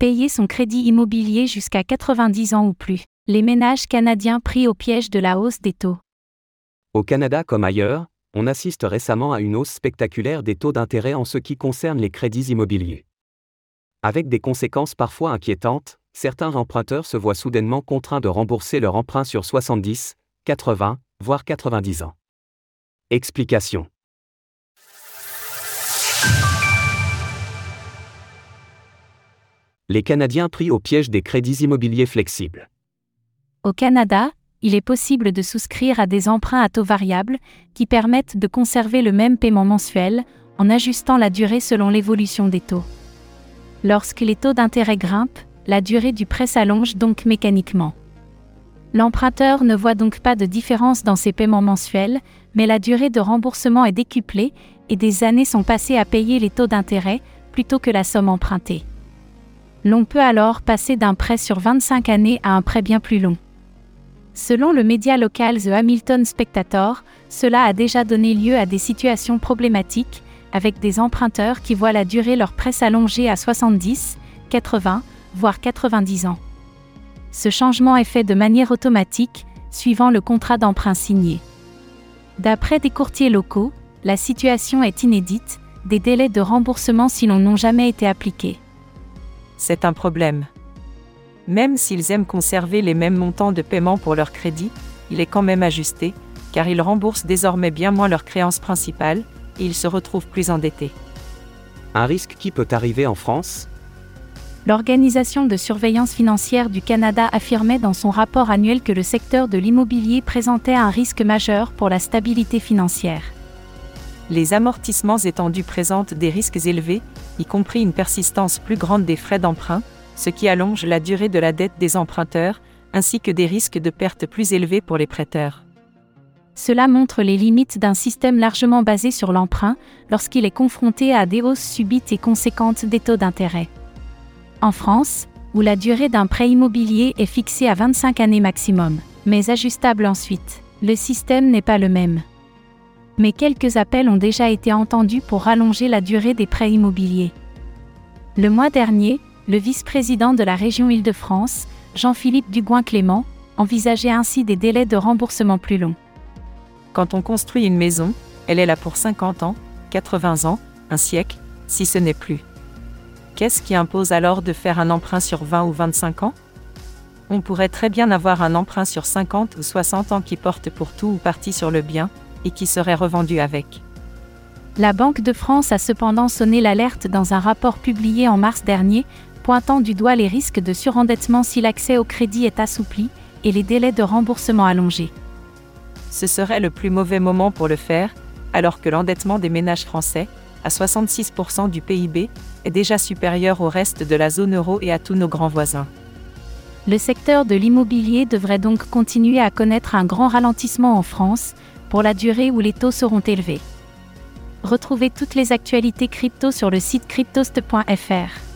payer son crédit immobilier jusqu'à 90 ans ou plus. Les ménages canadiens pris au piège de la hausse des taux. Au Canada comme ailleurs, on assiste récemment à une hausse spectaculaire des taux d'intérêt en ce qui concerne les crédits immobiliers. Avec des conséquences parfois inquiétantes, certains emprunteurs se voient soudainement contraints de rembourser leur emprunt sur 70, 80, voire 90 ans. Explication. Les Canadiens pris au piège des crédits immobiliers flexibles. Au Canada, il est possible de souscrire à des emprunts à taux variable qui permettent de conserver le même paiement mensuel en ajustant la durée selon l'évolution des taux. Lorsque les taux d'intérêt grimpent, la durée du prêt s'allonge donc mécaniquement. L'emprunteur ne voit donc pas de différence dans ses paiements mensuels, mais la durée de remboursement est décuplée et des années sont passées à payer les taux d'intérêt plutôt que la somme empruntée. L'on peut alors passer d'un prêt sur 25 années à un prêt bien plus long. Selon le média local The Hamilton Spectator, cela a déjà donné lieu à des situations problématiques, avec des emprunteurs qui voient la durée leur prêt s'allonger à 70, 80, voire 90 ans. Ce changement est fait de manière automatique, suivant le contrat d'emprunt signé. D'après des courtiers locaux, la situation est inédite, des délais de remboursement sinon n'ont jamais été appliqués c'est un problème. Même s'ils aiment conserver les mêmes montants de paiement pour leur crédit, il est quand même ajusté, car ils remboursent désormais bien moins leurs créances principales, et ils se retrouvent plus endettés. Un risque qui peut arriver en France? L'Organisation de surveillance financière du Canada affirmait dans son rapport annuel que le secteur de l'immobilier présentait un risque majeur pour la stabilité financière. Les amortissements étendus présentent des risques élevés, y compris une persistance plus grande des frais d'emprunt, ce qui allonge la durée de la dette des emprunteurs, ainsi que des risques de perte plus élevés pour les prêteurs. Cela montre les limites d'un système largement basé sur l'emprunt lorsqu'il est confronté à des hausses subites et conséquentes des taux d'intérêt. En France, où la durée d'un prêt immobilier est fixée à 25 années maximum, mais ajustable ensuite, le système n'est pas le même mais quelques appels ont déjà été entendus pour rallonger la durée des prêts immobiliers. Le mois dernier, le vice-président de la région Île-de-France, Jean-Philippe Dugouin-Clément, envisageait ainsi des délais de remboursement plus longs. Quand on construit une maison, elle est là pour 50 ans, 80 ans, un siècle, si ce n'est plus. Qu'est-ce qui impose alors de faire un emprunt sur 20 ou 25 ans? On pourrait très bien avoir un emprunt sur 50 ou 60 ans qui porte pour tout ou partie sur le bien, et qui serait revendu avec. La Banque de France a cependant sonné l'alerte dans un rapport publié en mars dernier, pointant du doigt les risques de surendettement si l'accès au crédit est assoupli et les délais de remboursement allongés. Ce serait le plus mauvais moment pour le faire, alors que l'endettement des ménages français, à 66% du PIB, est déjà supérieur au reste de la zone euro et à tous nos grands voisins. Le secteur de l'immobilier devrait donc continuer à connaître un grand ralentissement en France, pour la durée où les taux seront élevés. Retrouvez toutes les actualités crypto sur le site cryptost.fr.